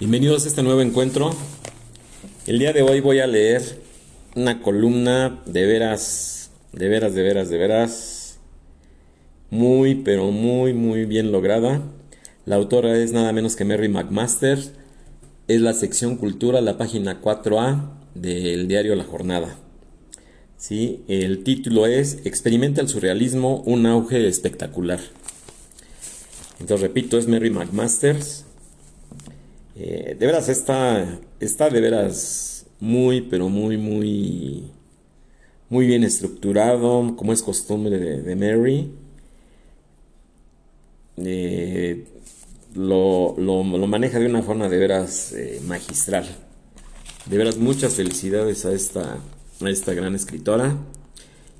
Bienvenidos a este nuevo encuentro. El día de hoy voy a leer una columna de veras, de veras, de veras, de veras, muy, pero muy, muy bien lograda. La autora es nada menos que Mary McMaster. Es la sección Cultura, la página 4A del diario La Jornada. ¿Sí? El título es Experimenta el surrealismo, un auge espectacular. Entonces repito, es Mary McMasters eh, de veras está, está de veras muy, pero muy, muy, muy bien estructurado, como es costumbre de, Mary. Eh, lo, maneja de una forma de veras eh, magistral. De veras muchas felicidades a esta, a esta gran escritora.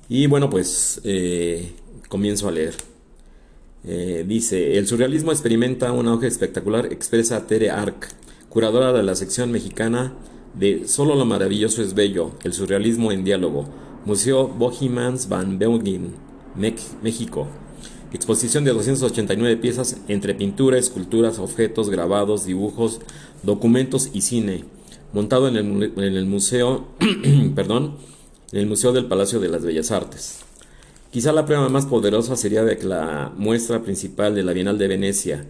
Y bueno, pues comienzo a leer. Eh, dice, el surrealismo experimenta un auge espectacular, expresa Tere Ark, curadora de la sección mexicana de Solo lo maravilloso es bello, el surrealismo en diálogo, Museo Bohemans van Belgien, México. Exposición de 289 piezas entre pintura, esculturas, objetos, grabados, dibujos, documentos y cine, montado en el museo, perdón, en el Museo del Palacio de las Bellas Artes. Quizá la prueba más poderosa sería de la muestra principal de la Bienal de Venecia,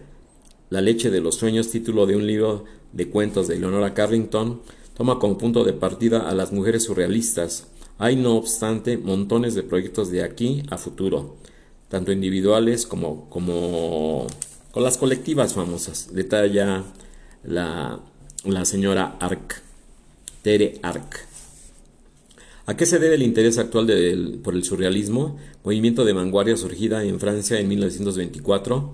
La leche de los sueños, título de un libro de cuentos de Leonora Carrington, toma como punto de partida a las mujeres surrealistas. Hay, no obstante, montones de proyectos de aquí a futuro, tanto individuales como, como con las colectivas famosas. Detalla la, la señora Arc, Tere Arc. ¿A qué se debe el interés actual por el surrealismo, movimiento de vanguardia surgida en Francia en 1924?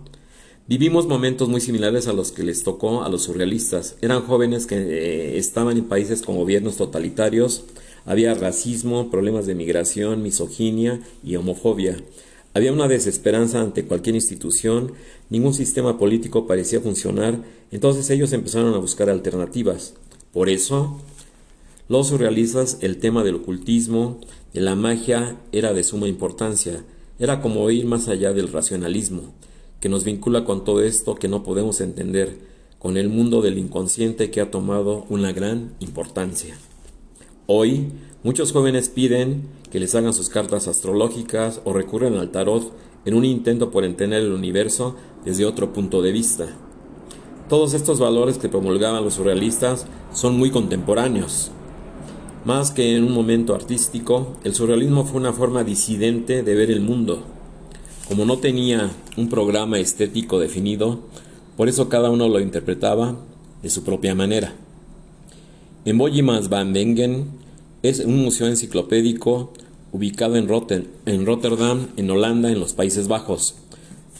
Vivimos momentos muy similares a los que les tocó a los surrealistas. Eran jóvenes que eh, estaban en países con gobiernos totalitarios, había racismo, problemas de migración, misoginia y homofobia. Había una desesperanza ante cualquier institución, ningún sistema político parecía funcionar, entonces ellos empezaron a buscar alternativas. Por eso, los surrealistas, el tema del ocultismo, de la magia, era de suma importancia. Era como ir más allá del racionalismo, que nos vincula con todo esto que no podemos entender, con el mundo del inconsciente que ha tomado una gran importancia. Hoy, muchos jóvenes piden que les hagan sus cartas astrológicas o recurren al tarot en un intento por entender el universo desde otro punto de vista. Todos estos valores que promulgaban los surrealistas son muy contemporáneos. Más que en un momento artístico, el surrealismo fue una forma disidente de ver el mundo. Como no tenía un programa estético definido, por eso cada uno lo interpretaba de su propia manera. En Boyemans van Wengen es un museo enciclopédico ubicado en, en Rotterdam, en Holanda, en los Países Bajos.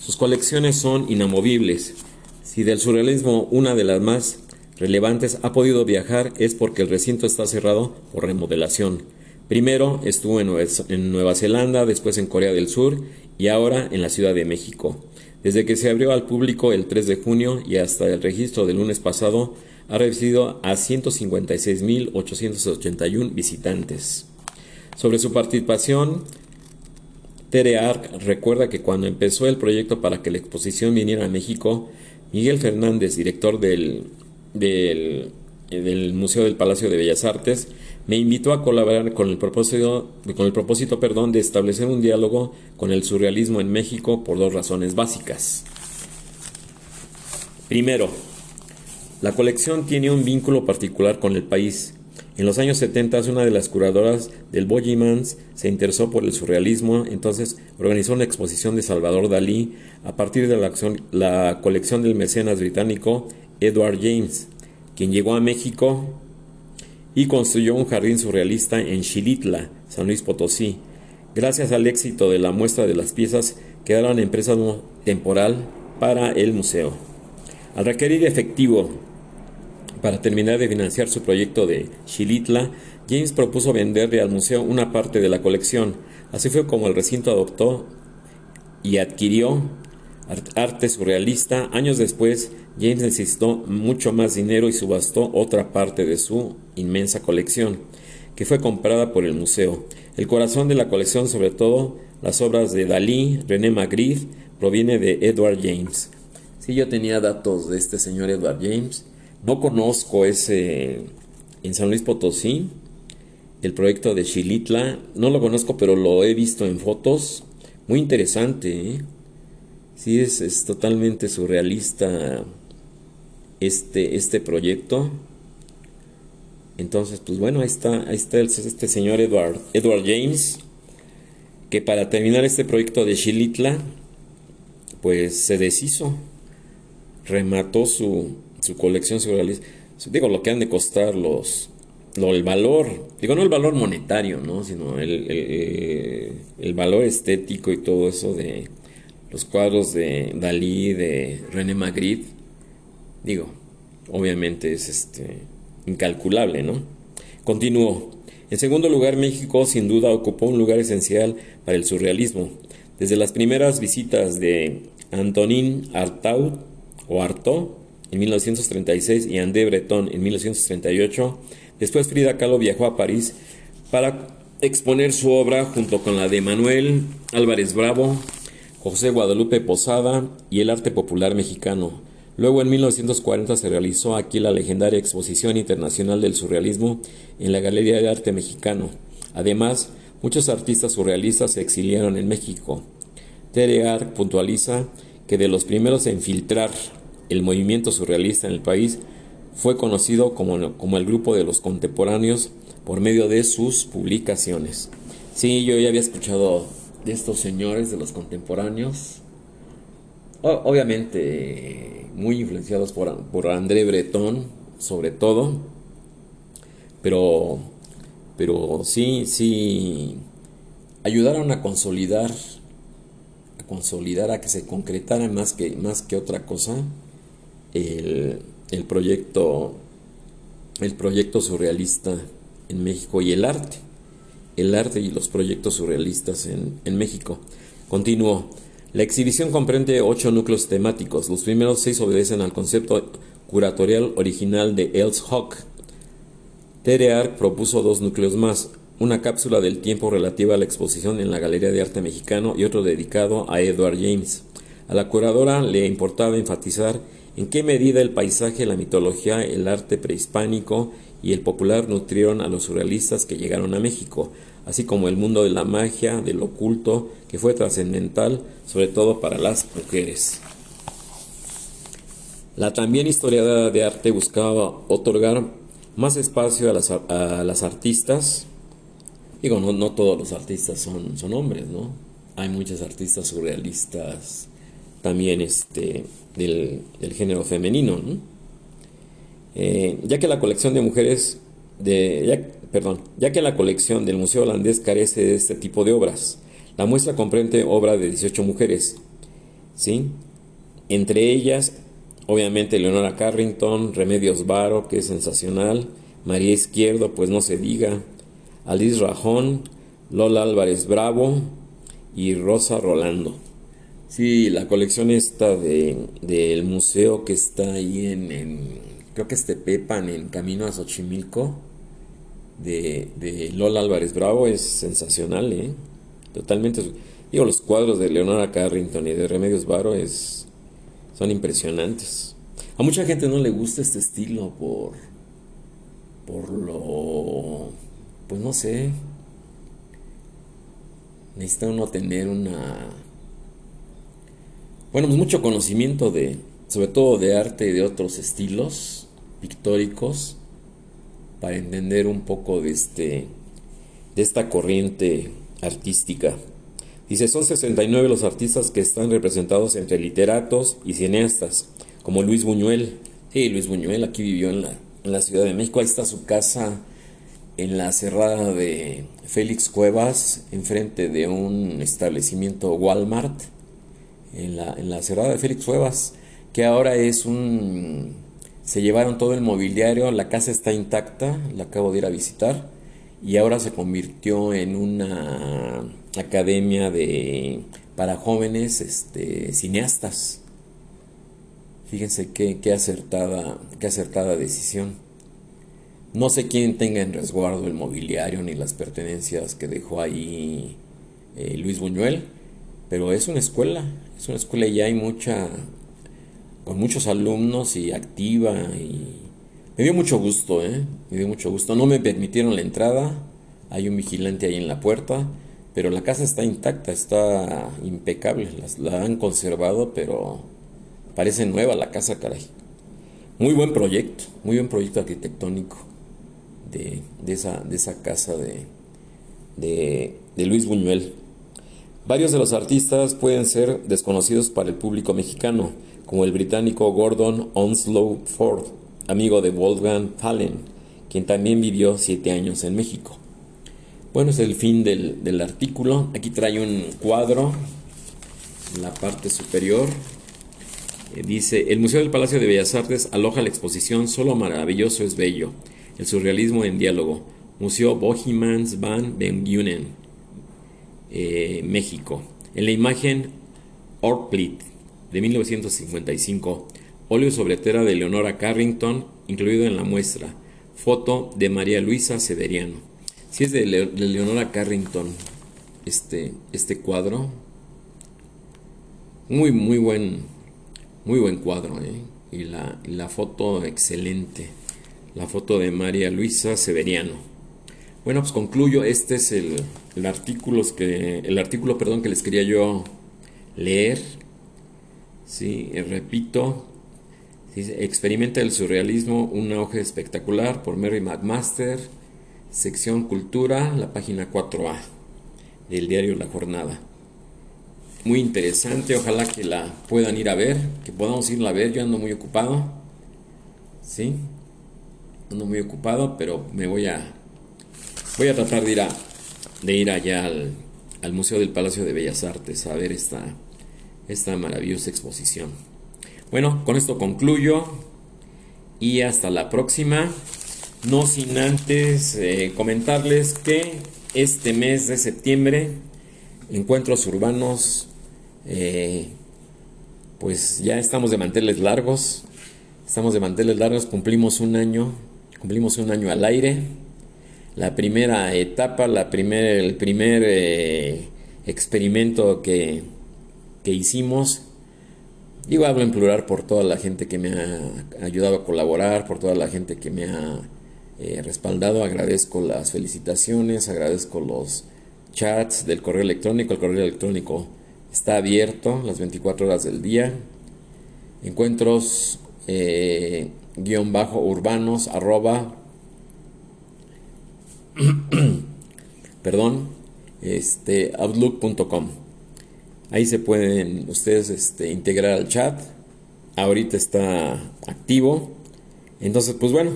Sus colecciones son inamovibles. Si del surrealismo una de las más relevantes ha podido viajar es porque el recinto está cerrado por remodelación. Primero estuvo en Nueva Zelanda, después en Corea del Sur y ahora en la Ciudad de México. Desde que se abrió al público el 3 de junio y hasta el registro del lunes pasado, ha recibido a 156.881 visitantes. Sobre su participación, Tere Arc recuerda que cuando empezó el proyecto para que la exposición viniera a México, Miguel Fernández, director del del, del Museo del Palacio de Bellas Artes, me invitó a colaborar con el propósito, con el propósito perdón, de establecer un diálogo con el surrealismo en México por dos razones básicas. Primero, la colección tiene un vínculo particular con el país. En los años 70, una de las curadoras del Boyemans se interesó por el surrealismo, entonces organizó una exposición de Salvador Dalí a partir de la, la colección del mecenas británico Edward James, quien llegó a México y construyó un jardín surrealista en Xilitla, San Luis Potosí. Gracias al éxito de la muestra de las piezas, quedaron en préstamo temporal para el museo. Al requerir efectivo para terminar de financiar su proyecto de Xilitla, James propuso venderle al museo una parte de la colección. Así fue como el recinto adoptó y adquirió arte surrealista. Años después, James necesitó mucho más dinero y subastó otra parte de su inmensa colección, que fue comprada por el museo. El corazón de la colección, sobre todo las obras de Dalí, René Magritte, proviene de Edward James. Si yo tenía datos de este señor Edward James, No conozco ese en San Luis Potosí, el proyecto de Xilitla. No lo conozco, pero lo he visto en fotos. Muy interesante. ¿eh? Sí, es, es, totalmente surrealista este, este proyecto. Entonces, pues bueno, ahí está, está este señor Edward, Edward James, que para terminar este proyecto de Xilitla, pues se deshizo, remató su, su colección surrealista. Digo, lo que han de costar los, lo, el valor, digo, no el valor monetario, ¿no? sino el, el, el valor estético y todo eso de los cuadros de Dalí, de René Magritte, digo, obviamente es este incalculable, ¿no? Continúo. En segundo lugar, México sin duda ocupó un lugar esencial para el surrealismo. Desde las primeras visitas de Antonin Artaud o Artaud en 1936 y André Breton en 1938, después Frida Kahlo viajó a París para exponer su obra junto con la de Manuel Álvarez Bravo, José Guadalupe Posada y el arte popular mexicano. Luego en 1940 se realizó aquí la legendaria Exposición Internacional del Surrealismo en la Galería de Arte Mexicano. Además, muchos artistas surrealistas se exiliaron en México. Tere puntualiza que de los primeros en filtrar el movimiento surrealista en el país fue conocido como, como el grupo de los contemporáneos por medio de sus publicaciones. Sí, yo ya había escuchado de estos señores, de los contemporáneos, obviamente muy influenciados por, por André Breton, sobre todo, pero, pero sí, sí, ayudaron a consolidar, a consolidar, a que se concretara más que, más que otra cosa el, el proyecto, el proyecto surrealista en México y el arte el arte y los proyectos surrealistas en, México. Continuó. La exhibición comprende ocho núcleos temáticos. Los primeros seis obedecen al concepto curatorial original de Els Hock. Tere propuso dos núcleos más, una cápsula del tiempo relativa a la exposición en la Galería de Arte Mexicano y otro dedicado a Edward James. A la curadora le importaba enfatizar en qué medida el paisaje, la mitología, el arte prehispánico y el popular nutrieron a los surrealistas que llegaron a México, así como el mundo de la magia, del oculto, que fue trascendental sobre todo para las mujeres. La también historiadora de arte buscaba otorgar más espacio a las, a las artistas. Digo, no, no, todos los artistas son, son hombres, ¿no? Hay muchos artistas surrealistas también este, del, del género femenino, ¿no? Eh, ya que la colección de mujeres de, perdón, ya que la colección del Museo Holandés carece de este tipo de obras. La muestra comprende obra de 18 mujeres, ¿sí? Entre ellas, obviamente, Leonora Carrington, Remedios Varo, que es sensacional, María Izquierdo, pues no se diga, Alice Rajón, Lola Álvarez Bravo y Rosa Rolando. Sí, la colección esta de, del museo que está ahí en creo que este Pepan en camino a Xochimilco de, de Lola Álvarez Bravo es sensacional, ¿eh? Totalmente. Digo, los cuadros de Leonora Carrington y de Remedios Varo es, son impresionantes. A mucha gente no le gusta este estilo por, por lo, pues no sé, necesita uno tener una, bueno, pues mucho conocimiento de, sobre todo de arte y de otros estilos pictóricos para entender un poco de, este, de esta corriente artística. Dice, son 69 los artistas que están representados entre literatos y cineastas, como Luis Buñuel. Sí, Luis Buñuel aquí vivió en la, en la Ciudad de México, ahí está su casa en la cerrada de Félix Cuevas, enfrente de un establecimiento Walmart, en la, en la cerrada de Félix Cuevas, que ahora es un se llevaron todo el mobiliario, la casa está intacta, la acabo de ir a visitar y ahora se convirtió en una academia de para jóvenes este, cineastas. Fíjense qué, acertada, qué acertada decisión. No sé quién tenga en resguardo el mobiliario ni las pertenencias que dejó ahí eh, Luis Buñuel, pero es una escuela, es una escuela y ya hay mucha con muchos alumnos y activa y Me dio mucho gusto, ¿eh? Me dio mucho gusto. No me permitieron la entrada. Hay un vigilante ahí en la puerta. Pero la casa está intacta, está impecable. La, han conservado, pero parece nueva la casa, caray. Muy buen proyecto, muy buen proyecto arquitectónico de, esa, de esa casa de, de Luis Buñuel. Varios de los artistas pueden ser desconocidos para el público mexicano, como el británico Gordon Onslow Ford, amigo de Wolfgang Fallen, quien también vivió siete años en México. Bueno, es el fin del, artículo. Aquí trae un cuadro en la parte superior. Eh, dice, el Museo del Palacio de Bellas Artes aloja la exposición Solo maravilloso es bello, el surrealismo en diálogo, Museo Bohemans van Bengunen, eh, México. En la imagen Orplit de 1955, óleo sobre tela de Leonora Carrington, incluido en la muestra, foto de María Luisa Severiano. Si es de, Leonora Carrington, este, este cuadro, muy, muy buen, muy buen cuadro, ¿eh? y, la, la foto excelente, la foto de María Luisa Severiano. Bueno, pues concluyo. Este es el, artículo que el artículo, perdón, que les quería yo leer. Sí, eh, repito. Experimenta el surrealismo, una hoja espectacular por Mary McMaster, sección Cultura, la página 4A del diario La Jornada. Muy interesante, ojalá que la puedan ir a ver, que podamos irla a ver. Yo ando muy ocupado, sí, ando muy ocupado, pero me voy a Voy a tratar de ir, de ir allá al, Museo del Palacio de Bellas Artes a ver esta, esta maravillosa exposición. Bueno, con esto concluyo y hasta la próxima. No sin antes eh, comentarles que este mes de septiembre, encuentros urbanos, eh, pues ya estamos de manteles largos. Estamos de manteles largos, cumplimos un año, cumplimos un año al aire la primera etapa, la primer, el primer eh, experimento que, que hicimos. Digo, hablo en plural por toda la gente que me ha ayudado a colaborar, por toda la gente que me ha eh, respaldado. Agradezco las felicitaciones, agradezco los chats del correo electrónico. El correo electrónico está abierto las 24 horas del día. Encuentros eh, guion bajo urbanos arroba perdón, este, outlook.com. Ahí se pueden ustedes este, integrar al chat. Ahorita está activo. Entonces, pues bueno,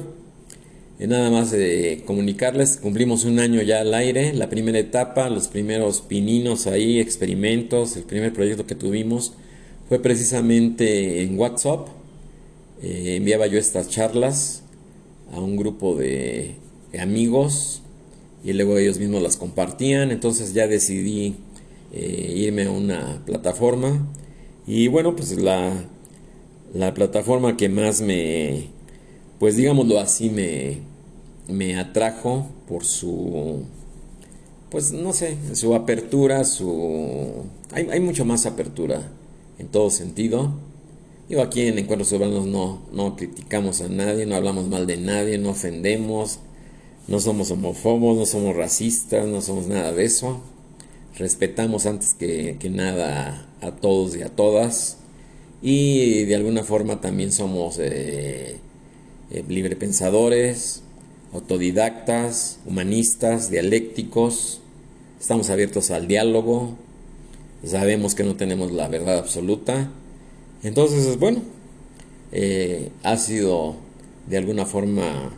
nada más de comunicarles, cumplimos un año ya al aire, la primera etapa, los primeros pininos ahí, experimentos, el primer proyecto que tuvimos fue precisamente en WhatsApp. Eh, enviaba yo estas charlas a un grupo de amigos y luego ellos mismos las compartían. Entonces ya decidí eh, irme a una plataforma y bueno, pues la, la plataforma que más me, pues digámoslo así, me, me atrajo por su, pues no sé, su apertura, su... Hay, hay mucho más apertura en todo sentido. Digo, aquí en Encuentros Urbanos no, no criticamos a nadie, no hablamos mal de nadie, no ofendemos, no somos homófobos, no somos racistas, no somos nada de eso. Respetamos antes que, nada a todos y a todas. Y de alguna forma también somos eh, eh, librepensadores, autodidactas, humanistas, dialécticos. Estamos abiertos al diálogo. Sabemos que no tenemos la verdad absoluta. Entonces, bueno, eh, ha sido de alguna forma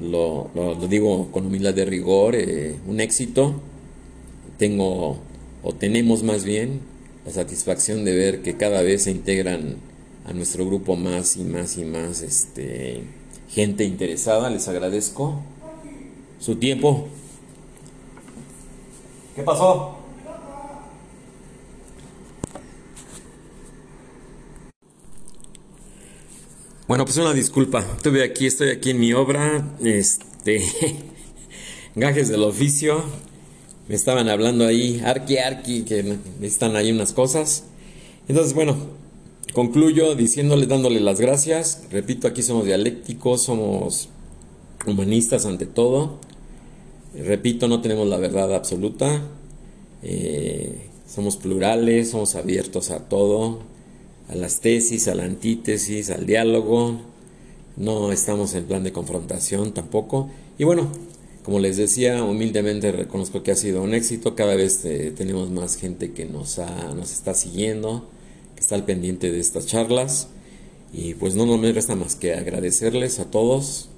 lo, digo con humildad de rigor, eh, un éxito. Tengo, o tenemos más bien, la satisfacción de ver que cada vez se integran a nuestro grupo más y más y más este, gente interesada. Les agradezco su tiempo. ¿Qué pasó? Bueno, pues una disculpa. Estuve aquí, estoy aquí en mi obra. Este. Gajes del oficio. Me estaban hablando ahí, arqui, arqui, que están ahí unas cosas. Entonces, bueno, concluyo diciéndole, dándole las gracias. Repito, aquí somos dialécticos, somos humanistas ante todo. Repito, no tenemos la verdad absoluta. Eh, somos plurales, somos abiertos a todo, a las tesis, a la antítesis, al diálogo. No estamos en plan de confrontación tampoco. Y bueno, como les decía, humildemente reconozco que ha sido un éxito. Cada vez eh, tenemos más gente que nos, nos está siguiendo, que está al pendiente de estas charlas. Y pues no, me resta más que agradecerles a todos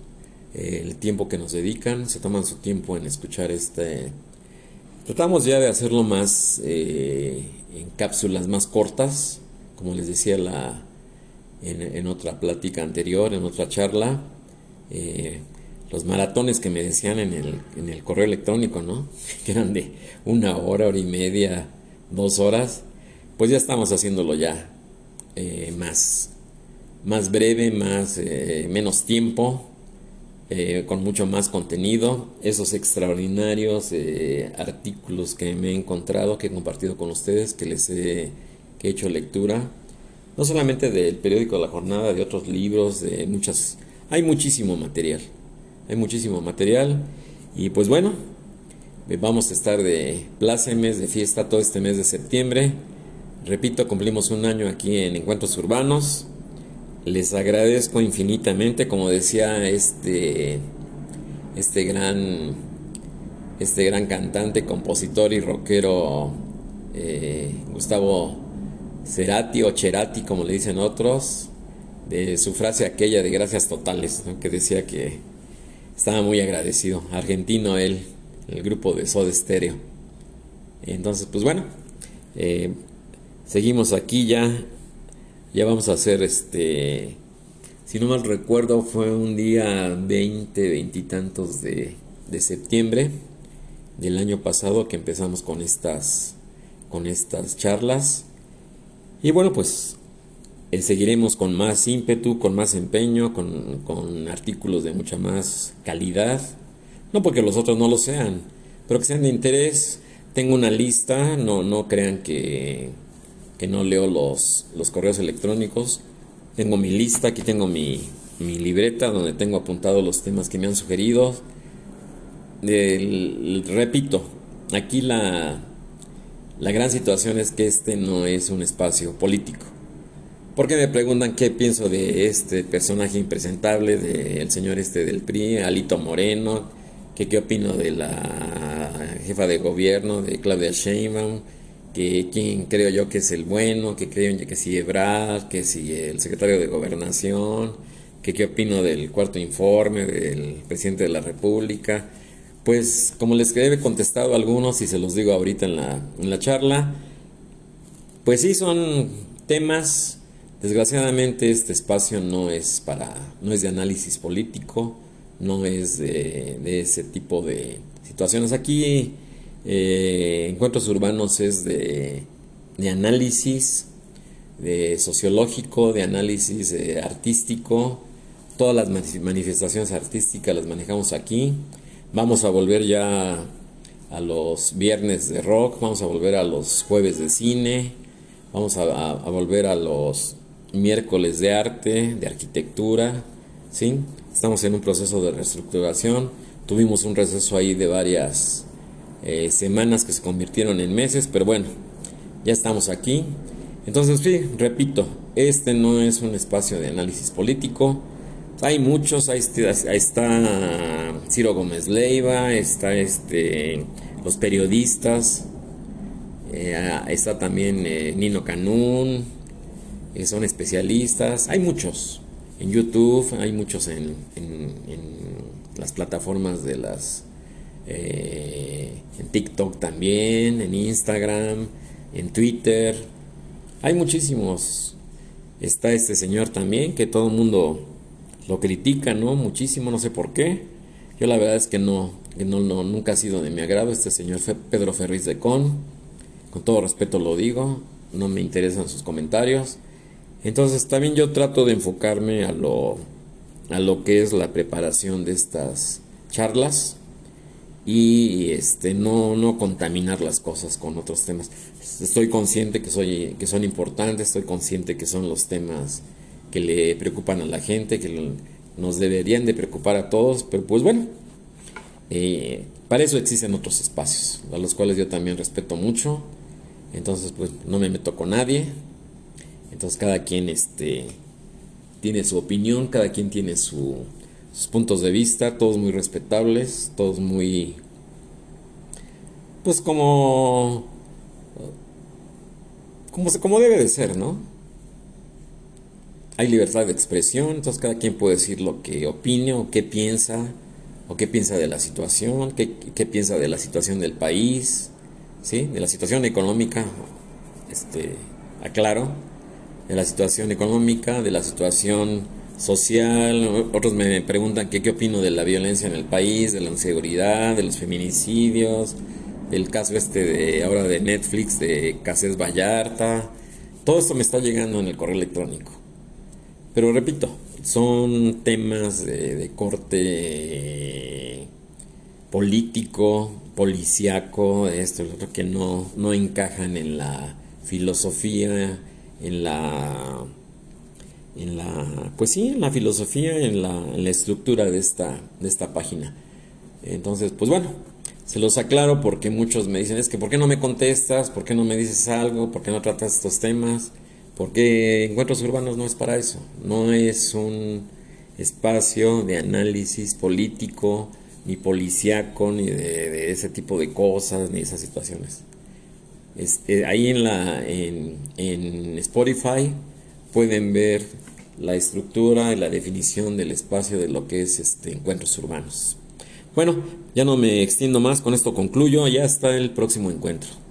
eh, el tiempo que nos dedican, se toman su tiempo en escuchar este... Tratamos ya de hacerlo más eh, en cápsulas más cortas, como les decía la, en, otra plática anterior, en otra charla. Eh, los maratones que me decían en el, en el correo electrónico, ¿no? Que eran de una hora, hora y media, dos horas. Pues ya estamos haciéndolo ya más, más breve, más, menos tiempo, eh, con mucho más contenido, esos extraordinarios eh, artículos que me he encontrado, que he compartido con ustedes, que les he, hecho lectura, no solamente del periódico La Jornada, de otros libros, de muchas, hay muchísimo material, hay muchísimo material y pues bueno, eh, vamos a estar de plácemes, de fiesta todo este mes de septiembre. Repito, cumplimos un año aquí en Encuentros Urbanos. Les agradezco infinitamente, como decía este, este gran, este gran cantante, compositor y rockero eh, Gustavo Cerati o Cerati, como le dicen otros, de su frase aquella de gracias totales, que decía que estaba muy agradecido, argentino él, el grupo de Soda Stereo. Entonces, pues bueno, eh, seguimos aquí ya ya vamos a hacer este, si no mal recuerdo, fue un día 20, veintitantos de, de septiembre del año pasado que empezamos con estas, con estas charlas. Y bueno, pues seguiremos con más ímpetu, con más empeño, con, con, artículos de mucha más calidad. No porque los otros no lo sean, pero que sean de interés. Tengo una lista, no, no crean que, que no leo los, los correos electrónicos. Tengo mi lista, aquí tengo mi, mi libreta donde tengo apuntados los temas que me han sugerido. repito, aquí la, la gran situación es que este no es un espacio político. Porque me preguntan qué pienso de este personaje impresentable, del señor este del PRI, Alito Moreno, que qué opino de la jefa de gobierno, de Claudia Sheinbaum, que quién creo yo que es el bueno, que creo que si Ebrard, que si el secretario de Gobernación, que qué opino del cuarto informe del presidente de la República. Pues como les he contestado a algunos y se los digo ahorita en la, en la charla, pues sí son temas, desgraciadamente este espacio no es para, no es de análisis político, no es de, ese tipo de situaciones. Aquí eh, encuentros urbanos es de, análisis, de sociológico, de análisis eh, artístico. Todas las manifestaciones artísticas las manejamos aquí. Vamos a volver ya a los viernes de rock, vamos a volver a los jueves de cine, vamos a, volver a los miércoles de arte, de arquitectura. ¿sí? Estamos en un proceso de reestructuración. Tuvimos un receso ahí de varias eh, semanas que se convirtieron en meses, pero bueno, ya estamos aquí. Entonces, sí, repito, este no es un espacio de análisis político. Hay muchos, ahí está, Ciro Gómez Leiva, está este, los periodistas, eh, está también eh, Nino Canún, son especialistas, hay muchos en YouTube, hay muchos en las plataformas de las eh, en TikTok también, en Instagram, en Twitter. Hay muchísimos. Está este señor también que todo el mundo lo critica, ¿no? Muchísimo, no sé por qué. Yo la verdad es que no, no, nunca ha sido de mi agrado este señor Pedro Ferriz de Con. Con todo respeto lo digo, no me interesan sus comentarios. Entonces también yo trato de enfocarme a lo, a lo que es la preparación de estas charlas y este no, no contaminar las cosas con otros temas. Estoy consciente que, soy, que son importantes, estoy consciente que son los temas que le preocupan a la gente, que nos deberían de preocupar a todos, pero pues bueno, eh, para eso existen otros espacios, a los cuales yo también respeto mucho, entonces pues no me meto con nadie, entonces cada quien este, tiene su opinión, cada quien tiene su, sus puntos de vista, todos muy respetables, todos muy, pues como, como, como debe de ser, ¿no? Hay libertad de expresión, entonces cada quien puede decir lo que opine o qué piensa, o qué piensa de la situación, qué, qué piensa de la situación del país, ¿sí? De la situación económica, este, aclaro, de la situación económica, de la situación social, otros me preguntan qué, qué opino de la violencia en el país, de la inseguridad, de los feminicidios, del caso este de ahora de Netflix, de Cáceres Vallarta, todo esto me está llegando en el correo electrónico. Pero repito, son temas de, corte político, policiaco, esto, lo otro, que no, no encajan en la filosofía, en la en la, pues sí, en la filosofía, en la, en la estructura de esta, de esta página. Entonces, pues bueno, se los aclaro porque muchos me dicen, es que ¿por qué no me contestas? ¿Por qué no me dices algo? ¿Por qué no tratas estos temas? Porque Encuentros Urbanos no es para eso, no es un espacio de análisis político, ni policiaco, ni de, ese tipo de cosas, ni esas situaciones. Este, ahí en, la, en, en Spotify pueden ver la estructura y la definición del espacio de lo que es este encuentros urbanos. Bueno, ya no me extiendo más, con esto concluyo, ya está el próximo encuentro.